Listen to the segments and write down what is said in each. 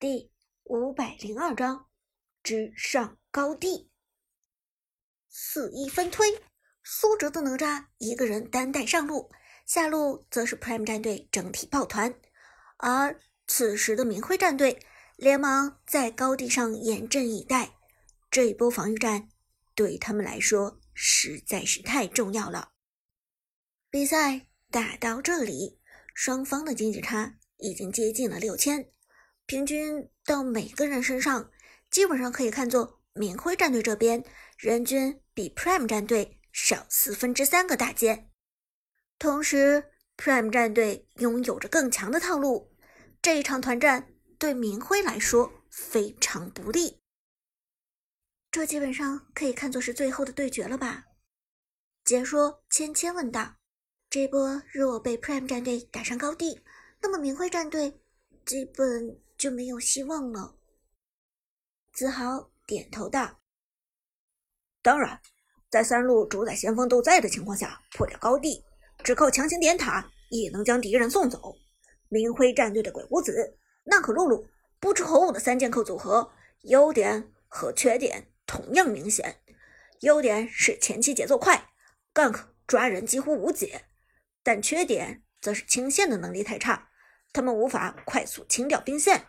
第五百零二章，直上高地。四一分推，苏哲的哪吒一个人单带上路，下路则是 Prime 战队整体抱团。而此时的明辉战队连忙在高地上严阵以待。这一波防御战对他们来说实在是太重要了。比赛打到这里，双方的经济差已经接近了六千。平均到每个人身上，基本上可以看作明辉战队这边人均比 Prime 战队少四分之三个大件。同时，Prime 战队拥有着更强的套路，这一场团战对明辉来说非常不利。这基本上可以看作是最后的对决了吧？解说芊芊问道：“这波若被 Prime 战队打上高地，那么明辉战队基本……”就没有希望了。子豪点头道：“当然，在三路主宰先锋都在的情况下破掉高地，只靠强行点塔也能将敌人送走。明辉战队的鬼谷子、娜可露露、不知火舞的三剑客组合，优点和缺点同样明显。优点是前期节奏快，gank 抓人几乎无解，但缺点则是清线的能力太差。”他们无法快速清掉兵线。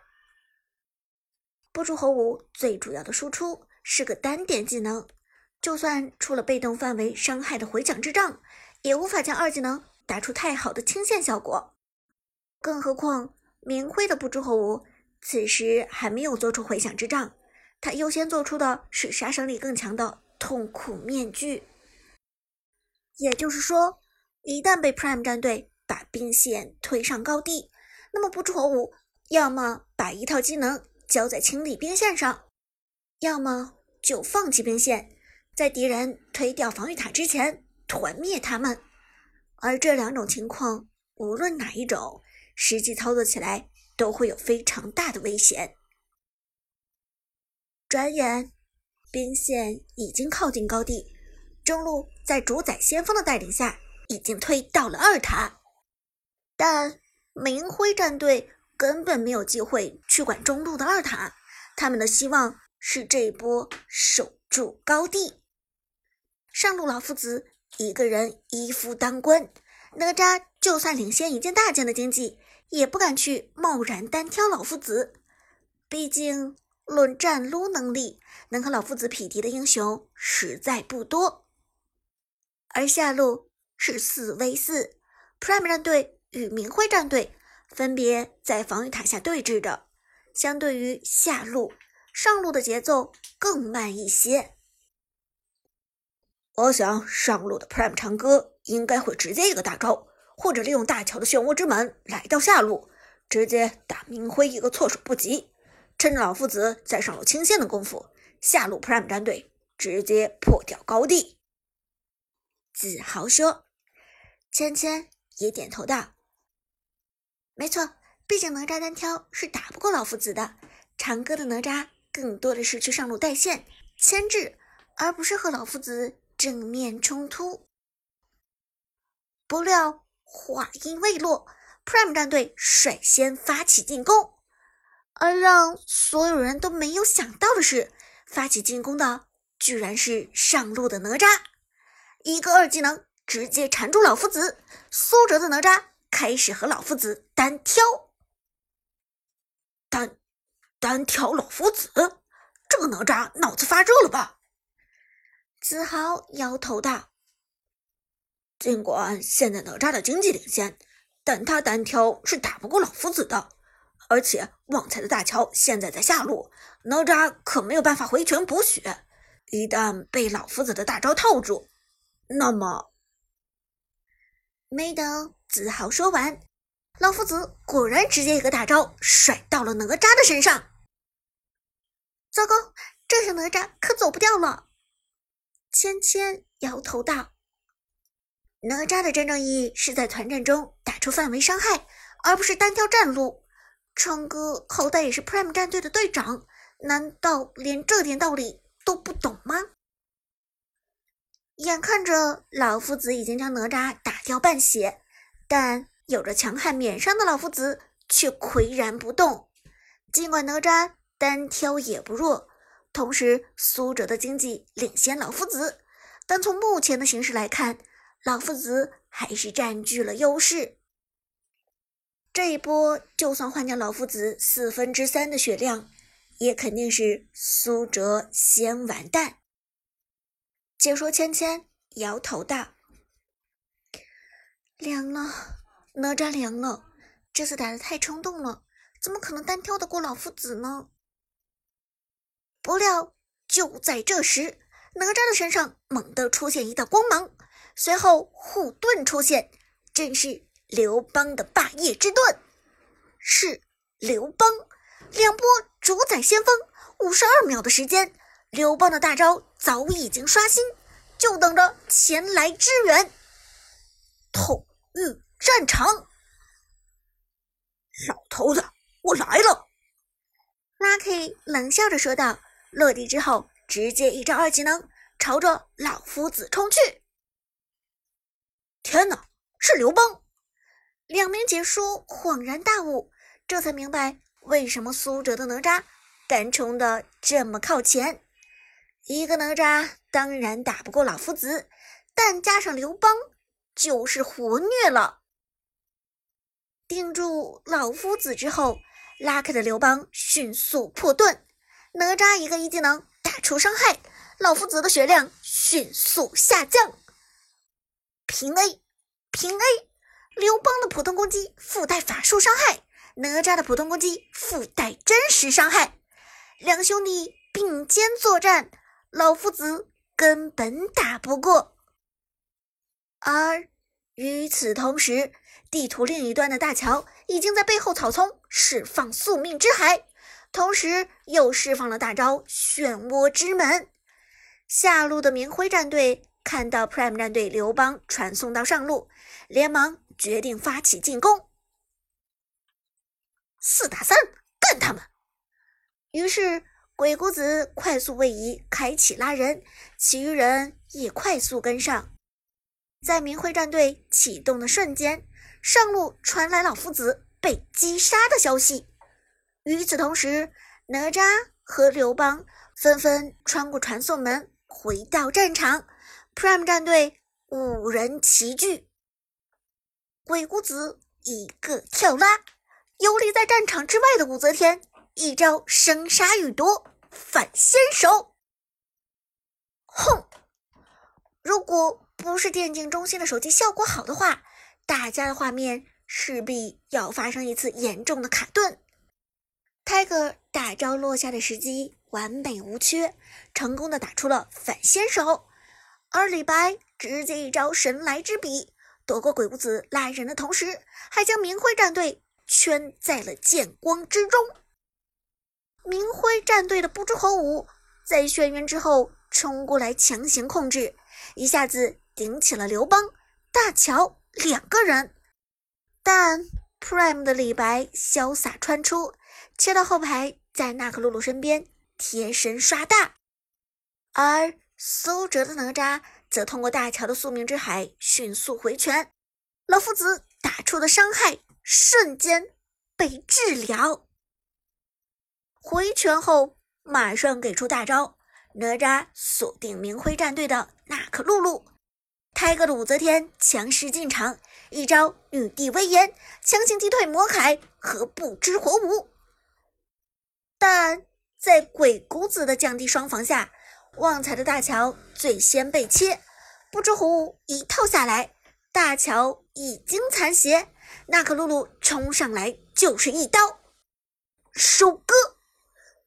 不知火舞最主要的输出是个单点技能，就算出了被动范围伤害的回响之杖，也无法将二技能打出太好的清线效果。更何况明辉的不知火舞此时还没有做出回响之杖，他优先做出的是杀伤力更强的痛苦面具。也就是说，一旦被 Prime 战队把兵线推上高地，那么不知火舞要么把一套技能交在清理兵线上，要么就放弃兵线，在敌人推掉防御塔之前团灭他们。而这两种情况，无论哪一种，实际操作起来都会有非常大的危险。转眼，兵线已经靠近高地，中路在主宰先锋的带领下，已经推到了二塔，但。明辉战队根本没有机会去管中路的二塔，他们的希望是这一波守住高地。上路老夫子一个人一夫当关，哪吒就算领先一件大件的经济，也不敢去贸然单挑老夫子。毕竟论战撸能力，能和老夫子匹敌的英雄实在不多。而下路是四 v 四，Prime 战队。与明辉战队分别在防御塔下对峙着，相对于下路，上路的节奏更慢一些。我想上路的 Prime 长歌应该会直接一个大招，或者利用大桥的漩涡之门来到下路，直接打明辉一个措手不及。趁着老夫子在上路清线的功夫，下路 Prime 战队直接破掉高地。子豪说，芊芊也点头道。没错，毕竟哪吒单挑是打不过老夫子的。长歌的哪吒更多的是去上路带线牵制，而不是和老夫子正面冲突。不料话音未落，Prime 战队率先发起进攻，而让所有人都没有想到的是，发起进攻的居然是上路的哪吒，一个二技能直接缠住老夫子，苏哲的哪吒。开始和老夫子单挑，单单挑老夫子，这个哪吒脑子发热了吧？子豪摇头道：“尽管现在哪吒的经济领先，但他单挑是打不过老夫子的。而且旺财的大乔现在在下路，哪吒可没有办法回拳补血。一旦被老夫子的大招套住，那么……没等。”子豪说完，老夫子果然直接一个大招甩到了哪吒的身上。糟糕，这下哪吒可走不掉了。芊芊摇头道：“哪吒的真正意义是在团战中打出范围伤害，而不是单挑战路。昌哥好歹也是 Prime 战队的队长，难道连这点道理都不懂吗？”眼看着老夫子已经将哪吒打掉半血。但有着强悍免伤的老夫子却岿然不动，尽管哪吒单挑也不弱，同时苏哲的经济领先老夫子，但从目前的形势来看，老夫子还是占据了优势。这一波，就算换掉老夫子四分之三的血量，也肯定是苏哲先完蛋。解说芊芊摇头道：“凉了，哪吒凉了，这次打的太冲动了。”怎么可能单挑得过老夫子呢？不料就在这时，哪吒的身上猛地出现一道光芒，随后护盾出现，正是刘邦的霸业之盾。是刘邦，两波主宰先锋，五十二秒的时间，刘邦的大招早已经刷新，就等着前来支援。痛御战场，老头子。我来了，Lucky 冷笑着说道。落地之后，直接一招二技能，朝着老夫子冲去。天哪，是刘邦！两名解说恍然大悟，这才明白为什么苏哲的哪吒敢冲的这么靠前。一个哪吒当然打不过老夫子，但加上刘邦，就是活虐了。定住老夫子之后。拉开的刘邦迅速破盾，哪吒一个一技能打出伤害，老夫子的血量迅速下降。平 A，平 A，刘邦的普通攻击附带法术伤害，哪吒的普通攻击附带真实伤害，两兄弟并肩作战，老夫子根本打不过。而与此同时，地图另一端的大乔已经在背后草丛释放宿命之海，同时又释放了大招漩涡之门。下路的明辉战队看到 Prime 战队刘邦传送到上路，连忙决定发起进攻。四打三，干他们！于是鬼谷子快速位移，开启拉人，其余人也快速跟上。在明辉战队启动的瞬间。上路传来老夫子被击杀的消息。与此同时，哪吒和刘邦纷纷穿过传送门回到战场。Prime 战队五人齐聚，鬼谷子一个跳拉，游离在战场之外的武则天一招生杀予夺反先手。哼！如果不是电竞中心的手机效果好的话。大家的画面势必要发生一次严重的卡顿。Tiger 大招落下的时机完美无缺，成功的打出了反先手。而李白直接一招神来之笔，躲过鬼谷子拉人的同时，还将明辉战队圈在了剑光之中。明辉战队的不知火舞在眩晕之后冲过来强行控制，一下子顶起了刘邦、大乔。两个人，但 Prime 的李白潇洒穿出，切到后排，在娜可露露身边贴身刷大，而苏哲的哪吒则通过大乔的宿命之海迅速回拳，老夫子打出的伤害瞬间被治疗，回拳后马上给出大招，哪吒锁定明辉战队的娜可露露。开个的武则天强势进场，一招女帝威严，强行击退魔铠和不知火舞。但在鬼谷子的降低双防下，旺财的大乔最先被切，不知火舞一套下来，大乔已经残血。娜可露露冲上来就是一刀收割，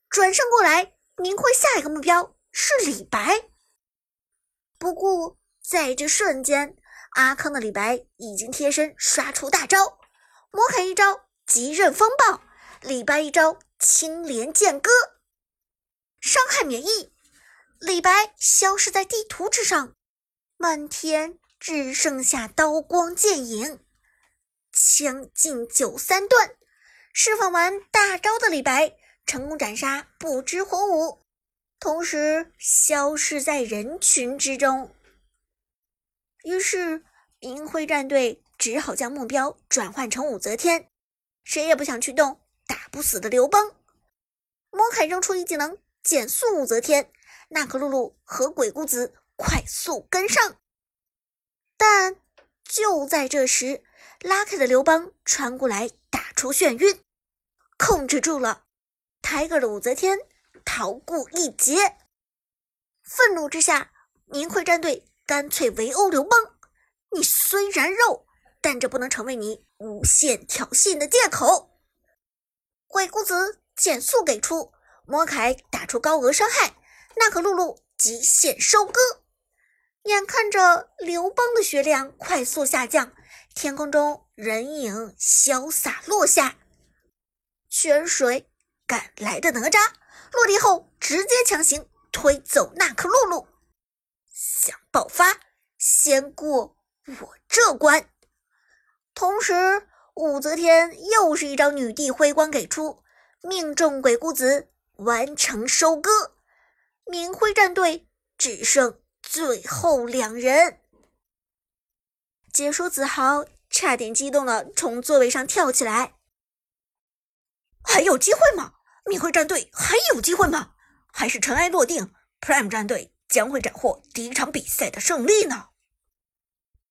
转身过来，明辉下一个目标是李白，不过。在这瞬间，阿康的李白已经贴身刷出大招，魔铠一招极刃风暴，李白一招青莲剑歌，伤害免疫，李白消失在地图之上，漫天只剩下刀光剑影，将近九三段，释放完大招的李白成功斩杀不知火舞，同时消失在人群之中。于是，明辉战队只好将目标转换成武则天，谁也不想去动打不死的刘邦。摩凯扔出一技能减速武则天，娜可露露和鬼谷子快速跟上。但就在这时，拉开的刘邦穿过来打出眩晕，控制住了。泰戈尔的武则天逃过一劫。愤怒之下，明辉战队干脆围殴刘邦。你虽然肉，但这不能成为你无限挑衅的借口。鬼谷子减速给出，魔凯打出高额伤害，娜可露露极限收割。眼看着刘邦的血量快速下降，天空中人影潇洒落下，泉水。赶来的哪吒落地后，直接强行推走娜可露露，想爆发，先过我这关。同时，武则天又是一招女帝辉光给出，命中鬼谷子，完成收割。明辉战队只剩最后两人。解说子豪差点激动了，从座位上跳起来。还有机会吗？明辉战队还有机会吗？还是尘埃落定，Prime 战队将会斩获第一场比赛的胜利呢？